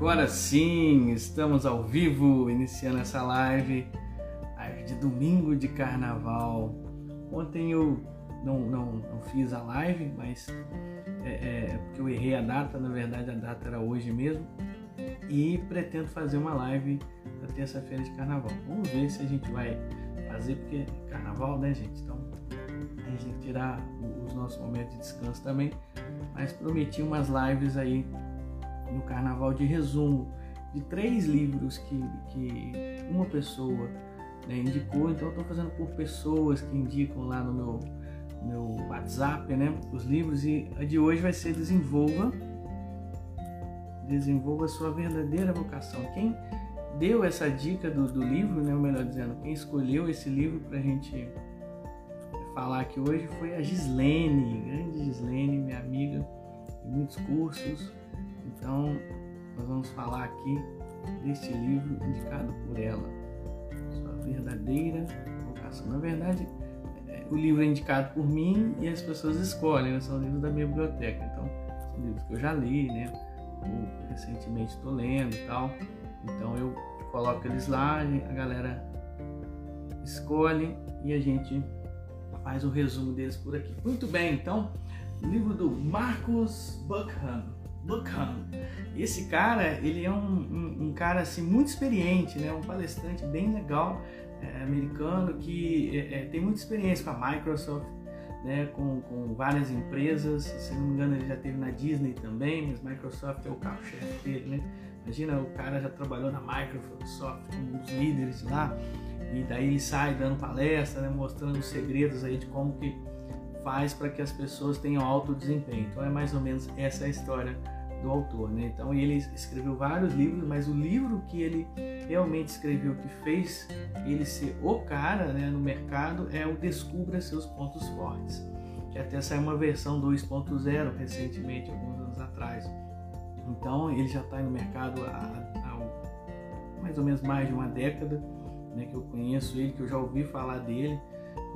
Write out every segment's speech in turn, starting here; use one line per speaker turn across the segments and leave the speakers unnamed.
Agora sim, estamos ao vivo, iniciando essa live, live de domingo de carnaval. Ontem eu não, não, não fiz a live, mas é, é, porque eu errei a data, na verdade a data era hoje mesmo. E pretendo fazer uma live na terça-feira de carnaval. Vamos ver se a gente vai fazer, porque é carnaval, né, gente? Então a gente tirar os nossos momentos de descanso também. Mas prometi umas lives aí no carnaval de resumo de três livros que, que uma pessoa né, indicou. Então eu estou fazendo por pessoas que indicam lá no meu, meu WhatsApp, né? Os livros e a de hoje vai ser Desenvolva. Desenvolva sua verdadeira vocação. Quem deu essa dica do, do livro, né? Ou melhor dizendo, quem escolheu esse livro para a gente falar aqui hoje foi a Gislene, grande Gislene, minha amiga de muitos cursos. Então, nós vamos falar aqui deste livro indicado por ela, Sua Verdadeira Vocação. Na verdade, é, o livro é indicado por mim e as pessoas escolhem, né? são livros da minha biblioteca. Então, são livros que eu já li, né? Ou recentemente estou lendo e tal. Então, eu coloco eles lá, a galera escolhe e a gente faz o resumo deles por aqui. Muito bem, então, livro do Marcos Buckham. Esse cara, ele é um, um, um, cara assim muito experiente, né? Um palestrante bem legal, é, americano que é, é, tem muita experiência com a Microsoft, né? Com, com várias empresas. Se não me engano, ele já teve na Disney também, mas Microsoft é o carro-chefe dele, né? Imagina, o cara já trabalhou na Microsoft um dos líderes lá e daí ele sai dando palestra, né, mostrando os segredos aí de como que faz para que as pessoas tenham alto desempenho. Então é mais ou menos essa a história do autor, né? Então ele escreveu vários livros, mas o livro que ele realmente escreveu que fez ele ser o cara, né, no mercado é o Descubra seus pontos fortes. Que até saiu uma versão 2.0 recentemente, alguns anos atrás. Então ele já está no mercado há, há mais ou menos mais de uma década né, que eu conheço ele, que eu já ouvi falar dele,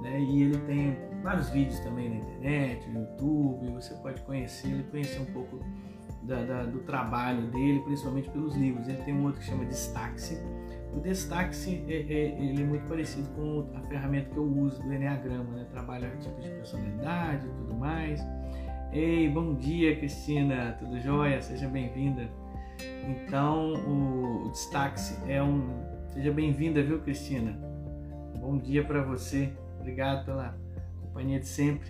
né, e ele tem vários vídeos também na internet, no YouTube, você pode conhecer ele, conhecer um pouco da, da, do trabalho dele, principalmente pelos livros. Ele tem um outro que chama Destaque-se. O Destaque-se é, é, ele é muito parecido com a ferramenta que eu uso do Enneagrama, né? trabalha tipos de personalidade e tudo mais. Ei, bom dia Cristina, tudo jóia? Seja bem-vinda. Então, o, o Destaque-se é um, Seja bem-vinda, viu, Cristina? Bom dia para você. Obrigado pela companhia de sempre.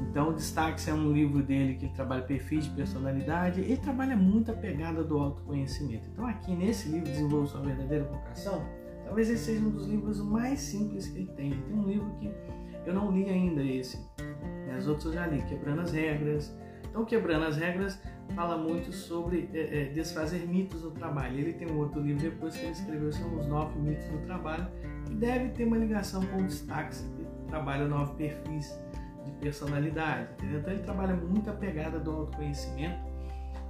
Então, o Destaque é um livro dele que trabalha perfis de personalidade. Ele trabalha muito a pegada do autoconhecimento. Então, aqui nesse livro, Desenvolva Sua Verdadeira Vocação, talvez esse seja um dos livros mais simples que ele tem. Ele tem um livro que eu não li ainda, esse. As outros eu já li, Quebrando as Regras. Então, Quebrando as Regras fala muito sobre é, é, desfazer mitos no trabalho. Ele tem um outro livro depois que ele escreveu, são os nove mitos do trabalho, que deve ter uma ligação com o destaque, que trabalha nove perfis de personalidade. Entendeu? Então ele trabalha muito a pegada do autoconhecimento,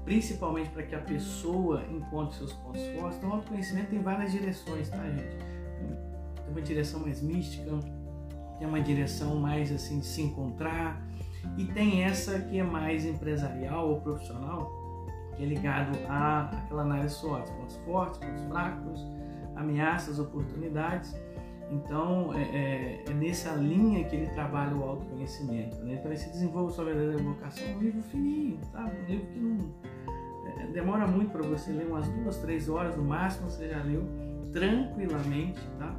principalmente para que a pessoa encontre seus pontos fortes. Então o autoconhecimento tem várias direções, tá, gente? Tem uma direção mais mística, tem uma direção mais assim de se encontrar, e tem essa que é mais empresarial ou profissional, que é ligado à aquela análise SWOT, pontos fortes, pontos fracos, ameaças, oportunidades. Então, é, é, é, nessa linha que ele trabalha o autoconhecimento. Né? Então, ele se desenvolve sua verdadeira vocação. É um livro fininho, tá? um livro que não é, demora muito para você ler, umas duas, três horas no máximo, você já leu tranquilamente. Tá?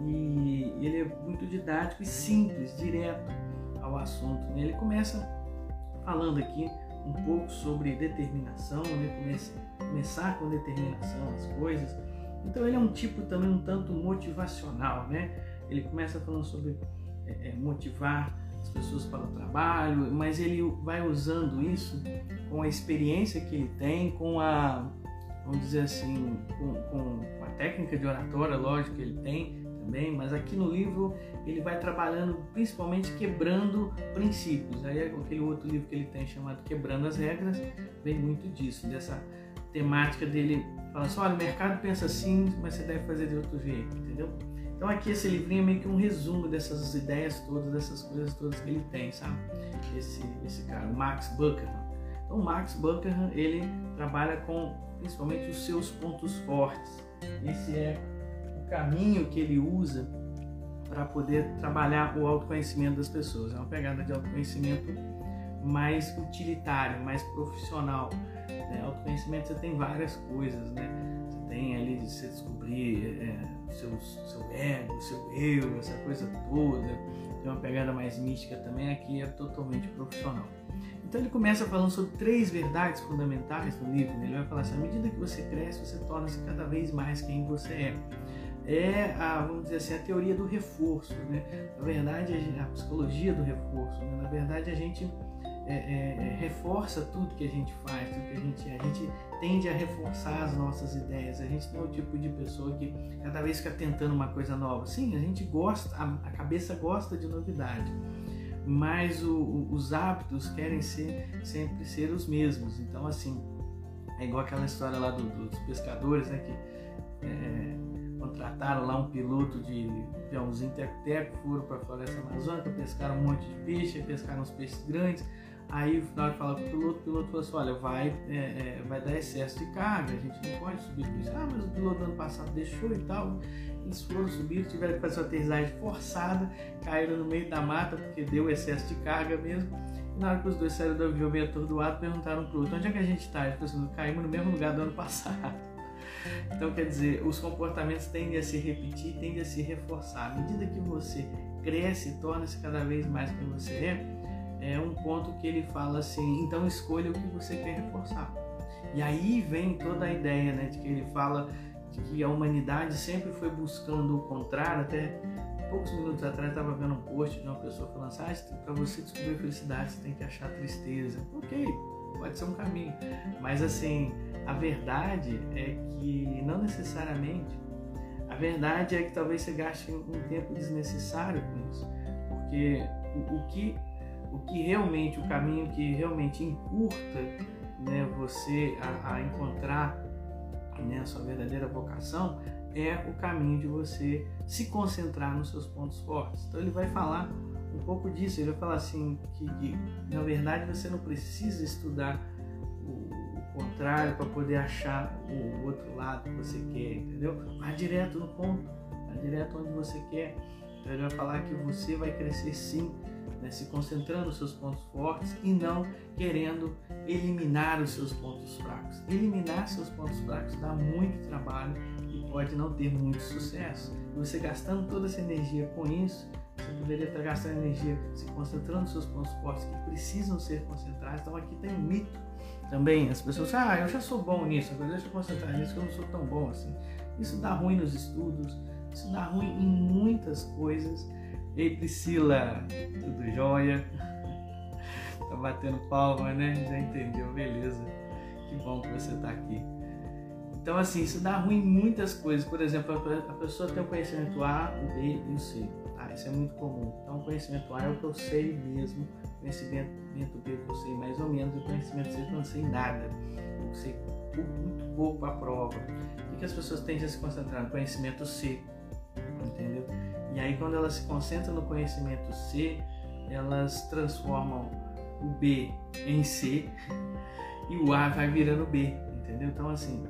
E ele é muito didático e simples, direto ao assunto. Né? Ele começa falando aqui um pouco sobre determinação, né? Começa, começar com determinação as coisas. Então ele é um tipo também um tanto motivacional, né? Ele começa falando sobre é, é, motivar as pessoas para o trabalho, mas ele vai usando isso com a experiência que ele tem, com a, vamos dizer assim, com, com a técnica de oratória, lógico que ele tem, também, mas aqui no livro ele vai trabalhando principalmente quebrando princípios. Aí aquele outro livro que ele tem chamado Quebrando as Regras vem muito disso, dessa temática dele fala assim, olha, o mercado pensa assim, mas você deve fazer de outro jeito, entendeu? Então aqui esse livrinho é meio que um resumo dessas ideias todas, dessas coisas todas que ele tem, sabe? Esse, esse cara, Max Buchanan. Então, Max Buckingham ele trabalha com principalmente os seus pontos fortes. Esse é o caminho que ele usa para poder trabalhar o autoconhecimento das pessoas. É uma pegada de autoconhecimento mais utilitário, mais profissional. Né? Autoconhecimento você tem várias coisas, né? Você tem ali de você descobrir é, seu, seu ego, seu eu, essa coisa toda. Tem uma pegada mais mística também, aqui é totalmente profissional. Então ele começa falando sobre três verdades fundamentais no livro. Né? Ele vai falar assim: à medida que você cresce, você torna-se cada vez mais quem você é é a, vamos dizer assim, a teoria do reforço. Né? Na verdade, a psicologia do reforço. Né? Na verdade, a gente é, é, é, reforça tudo que a gente faz, tudo que a gente é. A gente tende a reforçar as nossas ideias. A gente não é o tipo de pessoa que cada vez fica tentando uma coisa nova. Sim, a gente gosta, a, cabeça gosta de novidade, mas o, o, os hábitos querem ser sempre ser os mesmos. Então, assim, é igual aquela história lá do, dos pescadores, né? Que, é, contrataram lá um piloto de aviãozinho teco-teco, foram para a floresta amazônica, pescaram um monte de peixe, pescaram uns peixes grandes. Aí, na hora de falar com o piloto, o piloto falou assim: olha, vai, é, é, vai dar excesso de carga, a gente não pode subir com isso. Ah, mas o piloto ano passado deixou e tal. Eles foram subir, tiveram que fazer uma aterrissagem forçada, caíram no meio da mata porque deu excesso de carga mesmo. E na hora que os dois saíram do avião meio atordoado, perguntaram pro outro: onde é que a gente está? Ele falou assim: caímos no mesmo lugar do ano passado. Então, quer dizer, os comportamentos tendem a se repetir, tendem a se reforçar. À medida que você cresce, torna-se cada vez mais quem você é, é um ponto que ele fala assim: então escolha o que você quer reforçar. E aí vem toda a ideia né, de que ele fala de que a humanidade sempre foi buscando o contrário. Até poucos minutos atrás estava vendo um post de uma pessoa falando assim: ah, para você descobrir felicidade, você tem que achar tristeza. Ok, pode ser um caminho. Mas assim, a verdade é que não necessariamente. A verdade é que talvez você gaste um tempo desnecessário com isso. Porque o, o que o que realmente, o caminho que realmente encurta né, você a, a encontrar né, a sua verdadeira vocação é o caminho de você se concentrar nos seus pontos fortes. Então ele vai falar um pouco disso. Ele vai falar assim que, que na verdade você não precisa estudar o, o contrário para poder achar o outro lado que você quer, entendeu? Vá direto no ponto, vá direto onde você quer. Então ele vai falar que você vai crescer sim, né, se concentrando nos seus pontos fortes e não querendo eliminar os seus pontos fracos. Eliminar seus pontos fracos dá muito trabalho e pode não ter muito sucesso. E você gastando toda essa energia com isso, você poderia estar gastando energia se concentrando nos seus pontos fortes que precisam ser concentrados. Então aqui tem um mito também. As pessoas ah, eu já sou bom nisso, agora deixa eu concentrar nisso que eu não sou tão bom assim. Isso dá ruim nos estudos, isso dá ruim em muitas coisas. Ei Priscila, tudo jóia? tá batendo palma, né? Já entendeu, beleza. Que bom que você tá aqui. Então, assim, isso dá ruim em muitas coisas. Por exemplo, a pessoa tem o conhecimento A, o B e o C. Tá? Isso é muito comum. Então, o conhecimento A é o que eu sei mesmo, o conhecimento B é o que eu sei mais ou menos, e o conhecimento C é eu não sei nada. Eu sei muito pouco a prova. O que as pessoas tendem a se concentrar? No conhecimento C, entendeu? E aí, quando elas se concentram no conhecimento C, elas transformam o B em C e o A vai virando B, entendeu? Então, assim,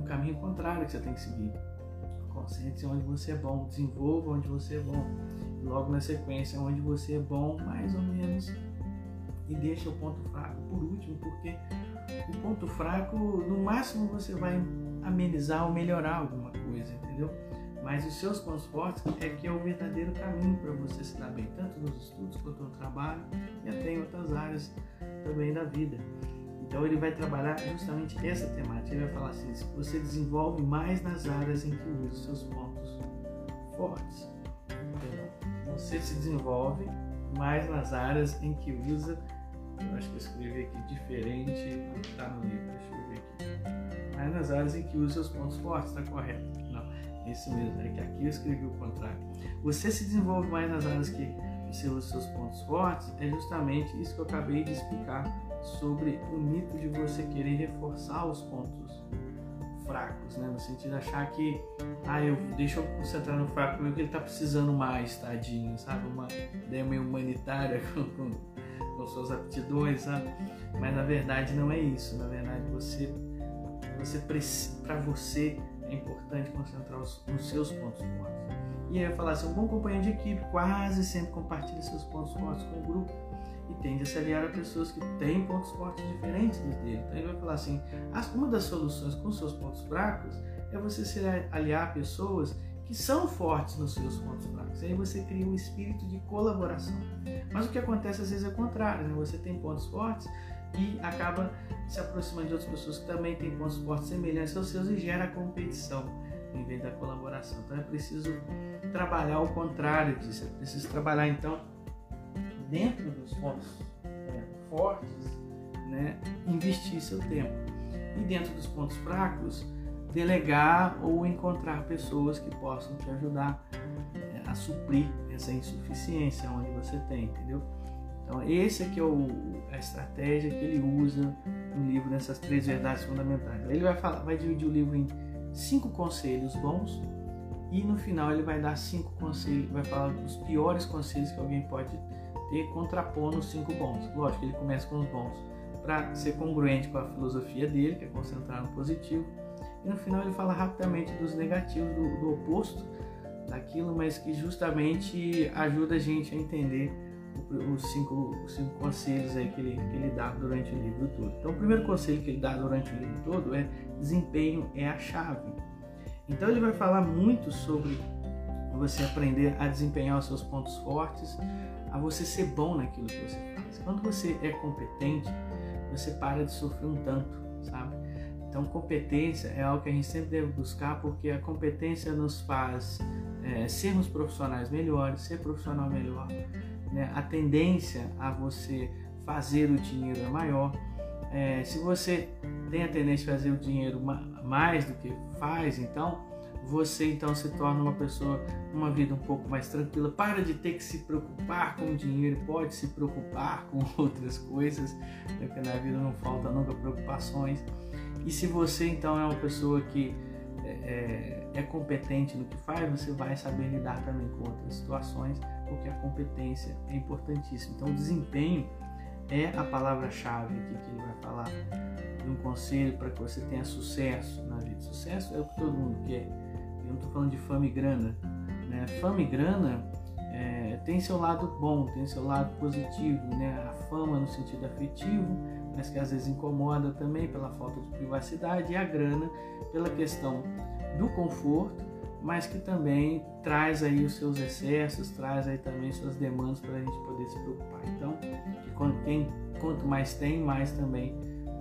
o caminho contrário que você tem que seguir. Concentre-se onde você é bom, desenvolva onde você é bom. Logo na sequência, onde você é bom, mais ou menos, e deixa o ponto fraco por último, porque o ponto fraco, no máximo, você vai amenizar ou melhorar alguma coisa, entendeu? Mas os seus pontos fortes é que é o verdadeiro caminho para você se dar bem, tanto nos estudos quanto no trabalho e até em outras áreas também da vida. Então ele vai trabalhar justamente essa temática. Ele vai falar assim: você desenvolve mais nas áreas em que usa os seus pontos fortes. Então, você se desenvolve mais nas áreas em que usa. Eu acho que eu escrevi aqui diferente do que está no livro. Deixa eu ver aqui. Mais nas áreas em que usa os pontos fortes, está correto? Isso mesmo, é que aqui eu escrevi o contrário. Você se desenvolve mais nas áreas que usa os seus pontos fortes, é justamente isso que eu acabei de explicar sobre o mito de você querer reforçar os pontos fracos, né? No sentido de achar que, ah, eu deixa eu concentrar no fraco porque ele tá precisando mais, tadinho, sabe? Uma ideia meio humanitária, como, com suas aptidões, sabe? Mas na verdade não é isso. Na verdade você, você para você é importante concentrar os, os seus pontos fortes. E aí eu falar assim, um bom companheiro de equipe quase sempre compartilha seus pontos fortes com o grupo e tende a se aliar a pessoas que têm pontos fortes diferentes dos dele. Então ele vai falar assim, uma das soluções com seus pontos fracos é você se aliar a pessoas que são fortes nos seus pontos fracos. Aí você cria um espírito de colaboração. Mas o que acontece às vezes é o contrário, né? Você tem pontos fortes e acaba se aproximando de outras pessoas que também têm pontos fortes semelhantes aos seus e gera competição em vez da colaboração. Então é preciso trabalhar o contrário disso. É preciso trabalhar então dentro dos pontos é, fortes, né? investir seu tempo. E dentro dos pontos fracos, delegar ou encontrar pessoas que possam te ajudar é, a suprir essa insuficiência onde você tem, entendeu? Então, esse aqui é o, a estratégia que ele usa no livro nessas três verdades fundamentais. Ele vai, falar, vai dividir o livro em cinco conselhos bons e no final ele vai dar cinco conselhos, vai falar os piores conselhos que alguém pode ter contrapondo os cinco bons. Lógico, ele começa com os bons para ser congruente com a filosofia dele, que é concentrar no positivo e no final ele fala rapidamente dos negativos, do, do oposto daquilo, mas que justamente ajuda a gente a entender os cinco, os cinco conselhos aí que ele, que ele dá durante o livro todo. Então, o primeiro conselho que ele dá durante o livro todo é desempenho é a chave. Então, ele vai falar muito sobre você aprender a desempenhar os seus pontos fortes, a você ser bom naquilo que você faz. Quando você é competente, você para de sofrer um tanto, sabe? Então, competência é algo que a gente sempre deve buscar, porque a competência nos faz é, sermos profissionais melhores, ser profissional melhor. Né? A tendência a você fazer o dinheiro é maior. É, se você tem a tendência a fazer o dinheiro mais do que faz, então você então se torna uma pessoa uma vida um pouco mais tranquila. Para de ter que se preocupar com o dinheiro, pode se preocupar com outras coisas, porque na vida não falta nunca preocupações. E se você então é uma pessoa que é, é, é, competente no que faz, você vai saber lidar também com outras situações, porque a competência é importantíssima. Então, o desempenho é a palavra-chave aqui que ele vai falar de um conselho para que você tenha sucesso na vida. Sucesso é o que todo mundo quer. Eu não estou falando de fama e grana. Né? Fama e grana é, tem seu lado bom, tem seu lado positivo. Né? A fama no sentido afetivo mas que às vezes incomoda também pela falta de privacidade, e a grana pela questão do conforto, mas que também traz aí os seus excessos, traz aí também suas demandas para a gente poder se preocupar. Então, quem, quanto mais tem, mais também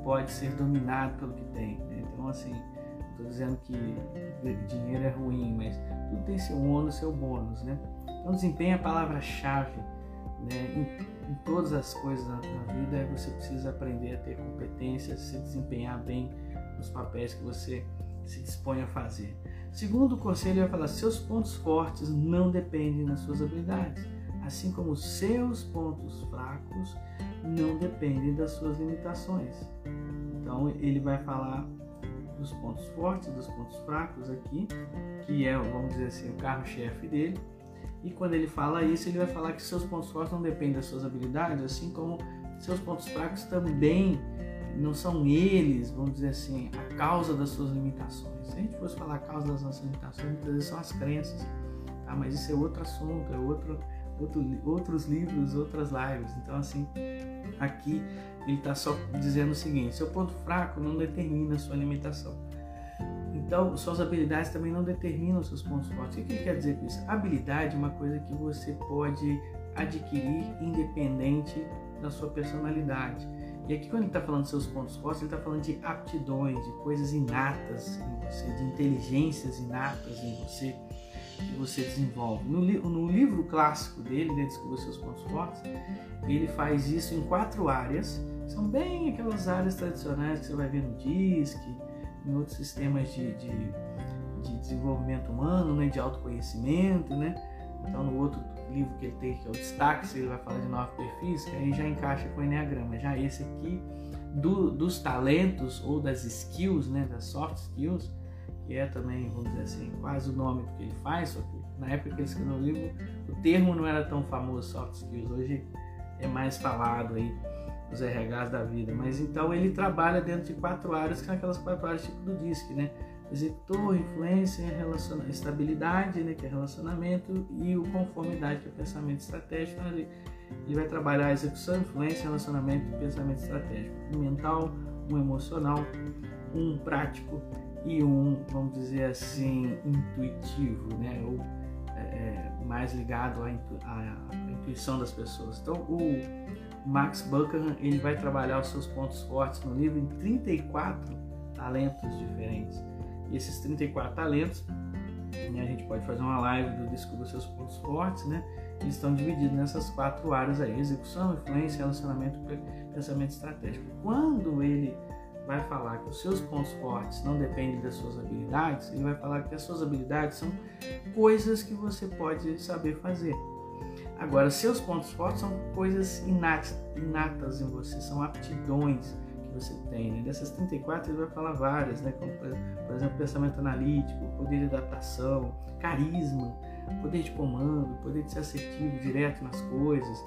pode ser dominado pelo que tem. Né? Então, assim, estou dizendo que dinheiro é ruim, mas tudo tem seu ônus, seu bônus, né? Então, desempenho é a palavra-chave né? em todas as coisas na, na vida, você precisa aprender a ter competência, se desempenhar bem nos papéis que você se dispõe a fazer. Segundo conselho, vai falar: seus pontos fortes não dependem das suas habilidades, assim como seus pontos fracos não dependem das suas limitações. Então, ele vai falar dos pontos fortes, dos pontos fracos aqui, que é, vamos dizer assim, o carro-chefe dele e quando ele fala isso, ele vai falar que seus pontos fortes não dependem das suas habilidades, assim como seus pontos fracos também não são eles, vamos dizer assim, a causa das suas limitações. Se a gente fosse falar a causa das nossas limitações, muitas vezes são as crenças, tá? mas isso é outro assunto, é outro, outro, outros livros, outras lives. Então, assim, aqui ele está só dizendo o seguinte: seu ponto fraco não determina a sua limitação. Então, suas habilidades também não determinam seus pontos fortes. O que ele quer dizer com isso? Habilidade é uma coisa que você pode adquirir independente da sua personalidade. E aqui, quando ele está falando seus pontos fortes, ele está falando de aptidões, de coisas inatas em você, de inteligências inatas em você, que você desenvolve. No, li no livro clássico dele, né, Descubra Seus Pontos Fortes, ele faz isso em quatro áreas. São bem aquelas áreas tradicionais que você vai ver no DISC, em outros sistemas de, de, de desenvolvimento humano, né, de autoconhecimento, né? Então, no outro livro que ele tem, que é o Destaque, ele vai falar de nove perfis, que aí já encaixa com o Enneagrama. Já esse aqui, do, dos talentos ou das skills, né, das soft skills, que é também, vamos dizer assim, quase o nome do que ele faz, só que na época que ele escreveu o livro, o termo não era tão famoso, soft skills. Hoje é mais falado aí os RHs da vida. Mas então ele trabalha dentro de quatro áreas, que são aquelas quatro áreas tipo do DISC, né? Executor, influência, estabilidade, né, que é relacionamento, e o conformidade, que é pensamento estratégico. Então, ele, ele vai trabalhar a execução, influência, relacionamento e pensamento estratégico. Um mental, um emocional, um prático e um, vamos dizer assim, intuitivo, né? Ou é, é mais ligado à, intu à, intuição das pessoas. Então, o Max Buckingham ele vai trabalhar os seus pontos fortes no livro em 34 talentos diferentes. E esses 34 talentos, né, a gente pode fazer uma live do Descubra seus pontos fortes, né? Eles estão divididos nessas quatro áreas aí: execução, influência, relacionamento, pensamento estratégico. Quando ele vai falar que os seus pontos fortes não dependem das suas habilidades, ele vai falar que as suas habilidades são coisas que você pode saber fazer. Agora, seus pontos fortes são coisas inatas, inatas em você, são aptidões você tem. Né? Dessas 34, ele vai falar várias, né? como por exemplo, pensamento analítico, poder de adaptação, carisma, poder de comando, poder de ser assertivo, direto nas coisas.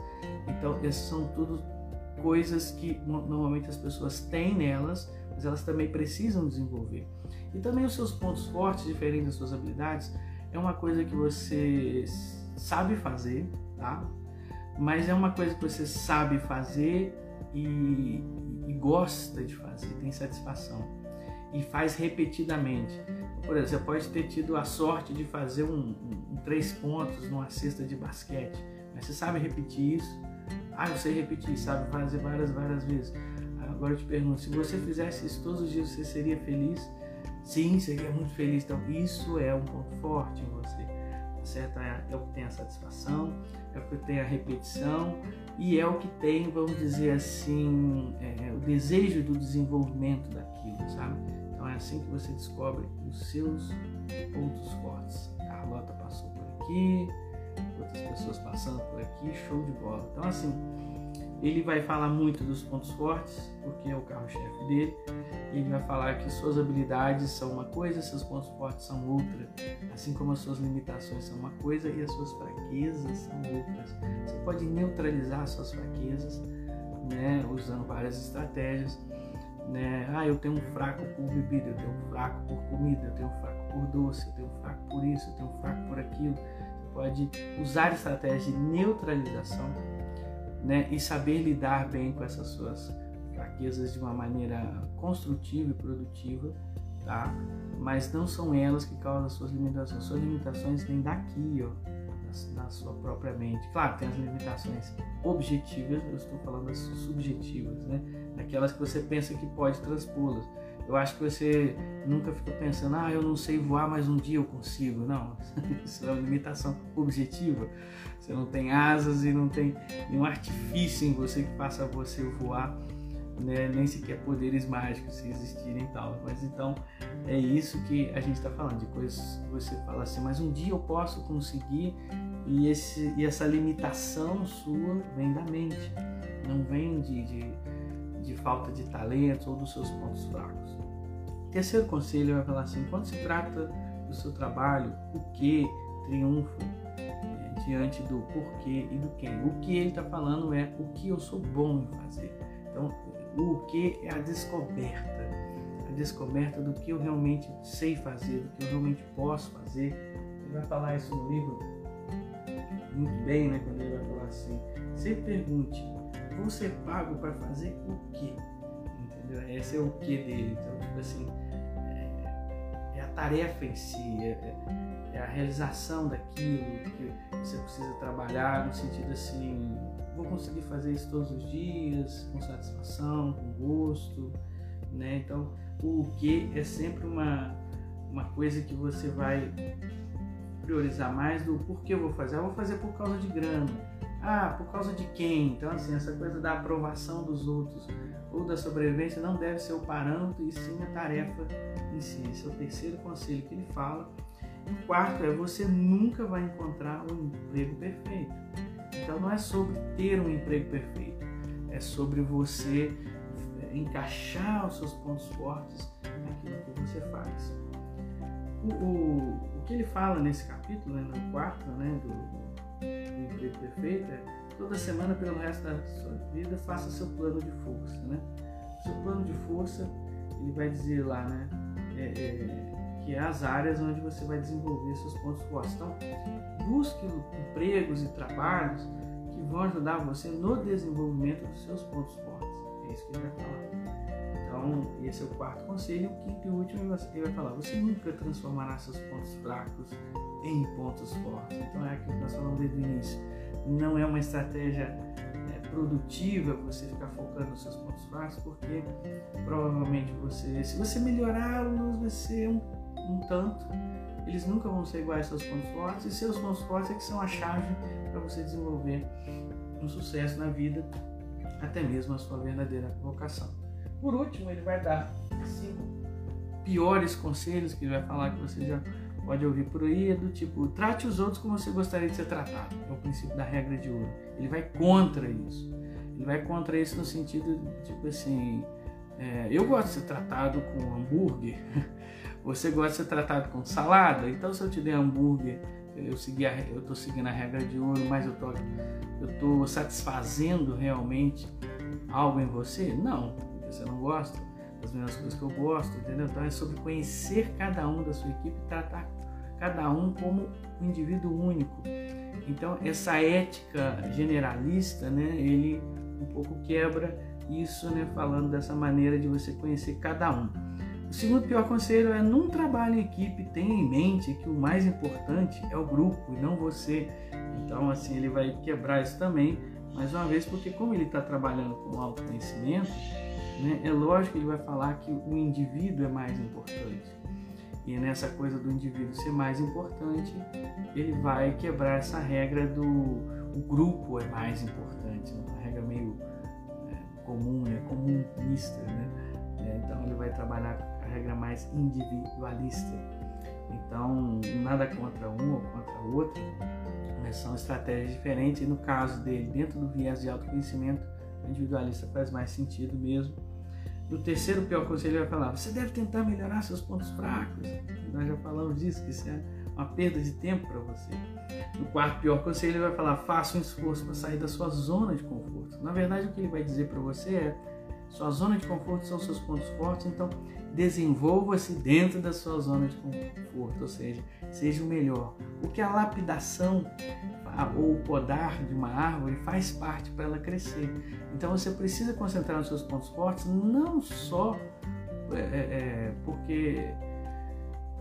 Então, essas são tudo coisas que normalmente as pessoas têm nelas, mas elas também precisam desenvolver. E também os seus pontos fortes, diferentes das suas habilidades, é uma coisa que você sabe fazer, tá? Mas é uma coisa que você sabe fazer e, gosta de fazer, tem satisfação e faz repetidamente. Por exemplo, você pode ter tido a sorte de fazer um, um, um três pontos numa cesta de basquete, mas você sabe repetir isso ah, eu sei repetir, sabe fazer várias, várias vezes. Agora eu te pergunto, se você fizesse isso todos os dias, você seria feliz? Sim, seria muito feliz. Então, isso é um ponto forte em você. Certo? É, é o que tem a satisfação, é o que tem a repetição e é o que tem, vamos dizer assim, é, o desejo do desenvolvimento daquilo, sabe? Então, é assim que você descobre os seus pontos fortes. Carlota passou por aqui, outras pessoas passando por aqui, show de bola. Então, assim, ele vai falar muito dos pontos fortes, porque é o carro-chefe dele. Ele vai falar que suas habilidades são uma coisa, seus pontos fortes são outra, assim como as suas limitações são uma coisa e as suas fraquezas são outras. Você pode neutralizar suas fraquezas, né, usando várias estratégias. Né? Ah, eu tenho um fraco por bebida, eu tenho um fraco por comida, eu tenho um fraco por doce, eu tenho um fraco por isso, eu tenho um fraco por aquilo pode usar estratégias de neutralização né, e saber lidar bem com essas suas fraquezas de uma maneira construtiva e produtiva, tá? Mas não são elas que causam as suas limitações. Suas limitações vêm daqui, ó, da, sua própria mente. Claro, tem as limitações objetivas, eu estou falando das subjetivas, né? Daquelas que você pensa que pode transpô-las eu acho que você nunca ficou pensando, ah, eu não sei voar, mas um dia eu consigo. Não, isso é uma limitação objetiva. Você não tem asas e não tem nenhum artifício em você que faça você voar, né? nem sequer poderes mágicos se existirem e tal. Mas então é isso que a gente está falando, de coisas que você fala assim, mas um dia eu posso conseguir e, esse, e essa limitação sua vem da mente, não vem de, de de falta de talento ou dos seus pontos fracos. Terceiro conselho vai falar assim: quando se trata do seu trabalho, o que triunfa é, diante do porquê e do quem. O que ele está falando é o que eu sou bom em fazer. Então, o que é a descoberta, a descoberta do que eu realmente sei fazer, do que eu realmente posso fazer. Ele vai falar isso no livro muito bem, né? Quando ele vai falar assim: sempre pergunte vou ser pago para fazer o quê? Entendeu? Esse é o quê dele. Então, tipo assim, é, é a tarefa em si, é, é, é, a realização daquilo que você precisa trabalhar no sentido assim, vou conseguir fazer isso todos os dias, com satisfação, com gosto, né? Então, o que é sempre uma, uma coisa que você vai priorizar mais do porquê eu vou fazer. Eu vou fazer por causa de grana ah, por causa de quem? Então, assim, essa coisa da aprovação dos outros ou da sobrevivência não deve ser o parâmetro e sim a tarefa em si. Esse é o terceiro conselho que ele fala. O quarto é você nunca vai encontrar um emprego perfeito. Então, não é sobre ter um emprego perfeito, é sobre você é, encaixar os seus pontos fortes naquilo que você faz. O, o, o que ele fala nesse capítulo, né, no quarto, né, do, o emprego perfeito é toda semana pelo resto da sua vida, faça seu plano de força, né? Seu plano de força, ele vai dizer lá, né? É, é, que é as áreas onde você vai desenvolver seus pontos fortes. Então, busque empregos e trabalhos que vão ajudar você no desenvolvimento dos seus pontos fortes. É isso que ele vai falar. Então, esse é o quarto conselho. O quinto e último, ele vai falar: você nunca transformará seus pontos fracos em pontos fortes. Então, é aquilo que nós falamos desde o início. Não é uma estratégia é, produtiva você ficar focando nos seus pontos fracos, porque provavelmente você, se você melhorá-los, vai ser um, um tanto. Eles nunca vão ser iguais aos seus pontos fortes, e seus pontos fortes é que são a chave para você desenvolver um sucesso na vida, até mesmo a sua verdadeira vocação. Por último, ele vai dar cinco piores conselhos que ele vai falar que você já pode ouvir por aí, é do tipo, trate os outros como você gostaria de ser tratado. É o princípio da regra de ouro. Ele vai contra isso. Ele vai contra isso no sentido, tipo assim, é, eu gosto de ser tratado com hambúrguer, você gosta de ser tratado com salada, então se eu te der hambúrguer, eu estou seguindo a regra de ouro, mas eu tô, eu tô satisfazendo realmente algo em você? Não, você não gosta das mesmas coisas que eu gosto, entendeu? Então é sobre conhecer cada um da sua equipe e tratar cada um como um indivíduo único. Então essa ética generalista, né, ele um pouco quebra isso, né, falando dessa maneira de você conhecer cada um. O segundo pior conselho é num trabalho em equipe tenha em mente que o mais importante é o grupo e não você. Então assim ele vai quebrar isso também, mais uma vez porque como ele está trabalhando com autoconhecimento, né, é lógico que ele vai falar que o indivíduo é mais importante. E nessa coisa do indivíduo ser mais importante, ele vai quebrar essa regra do o grupo é mais importante, uma regra meio é, comum, é comunista, né? É, então ele vai trabalhar a regra mais individualista. Então, nada contra um ou contra o outro, mas são estratégias diferentes. E no caso dele, dentro do viés de autoconhecimento, o individualista faz mais sentido mesmo no terceiro pior conselho, ele vai falar: você deve tentar melhorar seus pontos fracos. Nós já falamos disso, que isso é uma perda de tempo para você. No quarto pior conselho, ele vai falar: faça um esforço para sair da sua zona de conforto. Na verdade, o que ele vai dizer para você é: sua zona de conforto são seus pontos fortes, então desenvolva-se dentro da sua zona de conforto, ou seja, seja o melhor. Porque a lapidação ou o podar de uma árvore faz parte para ela crescer. Então você precisa concentrar nos seus pontos fortes, não só é, é, é porque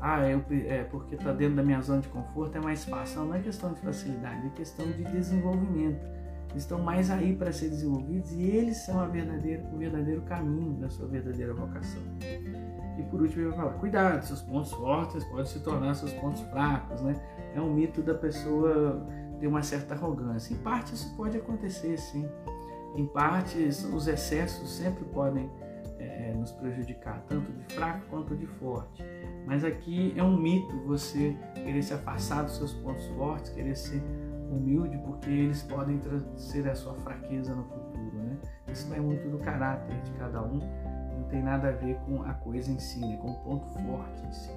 ah, eu, é porque está dentro da minha zona de conforto é mais fácil. Não, não é questão de facilidade, é questão de desenvolvimento. Estão mais aí para ser desenvolvidos e eles são a verdadeira, o verdadeiro caminho da sua verdadeira vocação. E por último, ele vai falar: cuidado, seus pontos fortes podem se tornar seus pontos fracos, né? É um mito da pessoa ter uma certa arrogância. Em parte isso pode acontecer, sim. Em parte os excessos sempre podem é, nos prejudicar, tanto de fraco quanto de forte. Mas aqui é um mito você querer se afastar dos seus pontos fortes, querer ser humilde, porque eles podem ser a sua fraqueza no futuro. Né? Isso vai muito do caráter de cada um, não tem nada a ver com a coisa em si, né? com o ponto forte em si.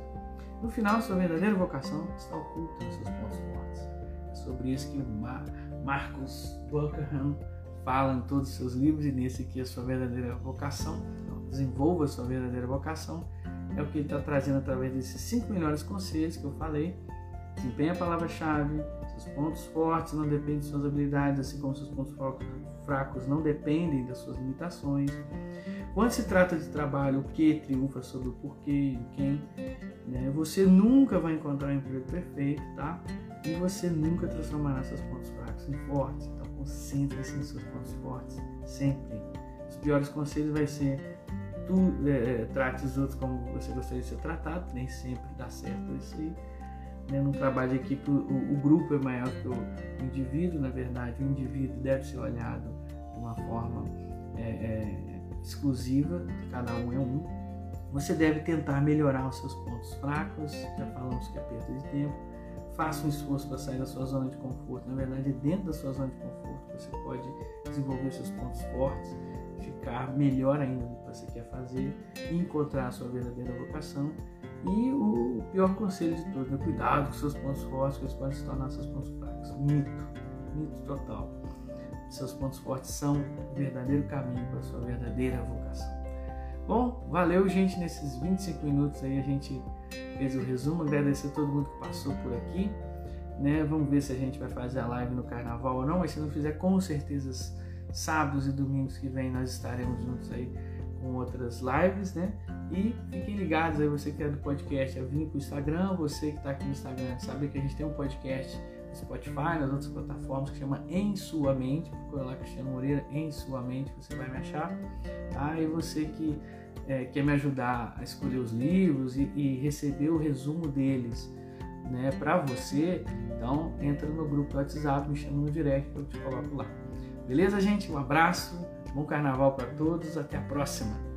No final, sua verdadeira vocação está oculta nos seus pontos fortes sobre isso que o Marcos Buckingham fala em todos os seus livros e nesse aqui a sua verdadeira vocação, desenvolva a sua verdadeira vocação, é o que ele está trazendo através desses cinco melhores conselhos que eu falei. Desempenhe a palavra-chave, seus pontos fortes não dependem de suas habilidades, assim como seus pontos fracos não dependem das suas limitações. Quando se trata de trabalho, o que triunfa sobre o porquê e quem, né? você nunca vai encontrar um emprego perfeito, tá? E você nunca transformará seus pontos fracos em fortes. Então concentre-se nos seus pontos fortes, sempre. Os piores conselhos vai ser tu é, trate os outros como você gostaria de ser tratado, nem sempre dá certo isso aí. Né? No trabalho de equipe, o, o, grupo é maior que o indivíduo, na verdade, o indivíduo deve ser olhado de uma forma é, é, exclusiva, cada um é um. Você deve tentar melhorar os seus pontos fracos, já falamos que é perda de tempo faça um esforço para sair da sua zona de conforto. Na verdade, dentro da sua zona de conforto você pode desenvolver seus pontos fortes, ficar melhor ainda no que você quer fazer encontrar a sua verdadeira vocação. E o pior conselho de todos, né? cuidado com seus pontos fortes, que eles podem se tornar seus pontos fracos. Mito, mito total. seus pontos fortes são o verdadeiro caminho para a sua verdadeira vocação. Bom, valeu, gente. Nesses 25 minutos aí a gente fez o resumo. Agradecer a todo mundo que passou por aqui. Né? Vamos ver se a gente vai fazer a live no carnaval ou não. Mas se não fizer, com certeza, sábados e domingos que vem nós estaremos juntos aí com outras lives, né? E fiquem ligados aí, você que é do podcast, é vir para o Instagram, você que está aqui no Instagram, sabe que a gente tem um podcast no Spotify, nas outras plataformas que chama Em Sua Mente, procura lá Cristiano Moreira, Em Sua Mente, você vai me achar, tá? E você que é, quer me ajudar a escolher os livros e, e receber o resumo deles, né, para você, então entra no grupo do WhatsApp, me chama no direct que eu te coloco lá. Beleza, gente? Um abraço, bom carnaval para todos, até a próxima!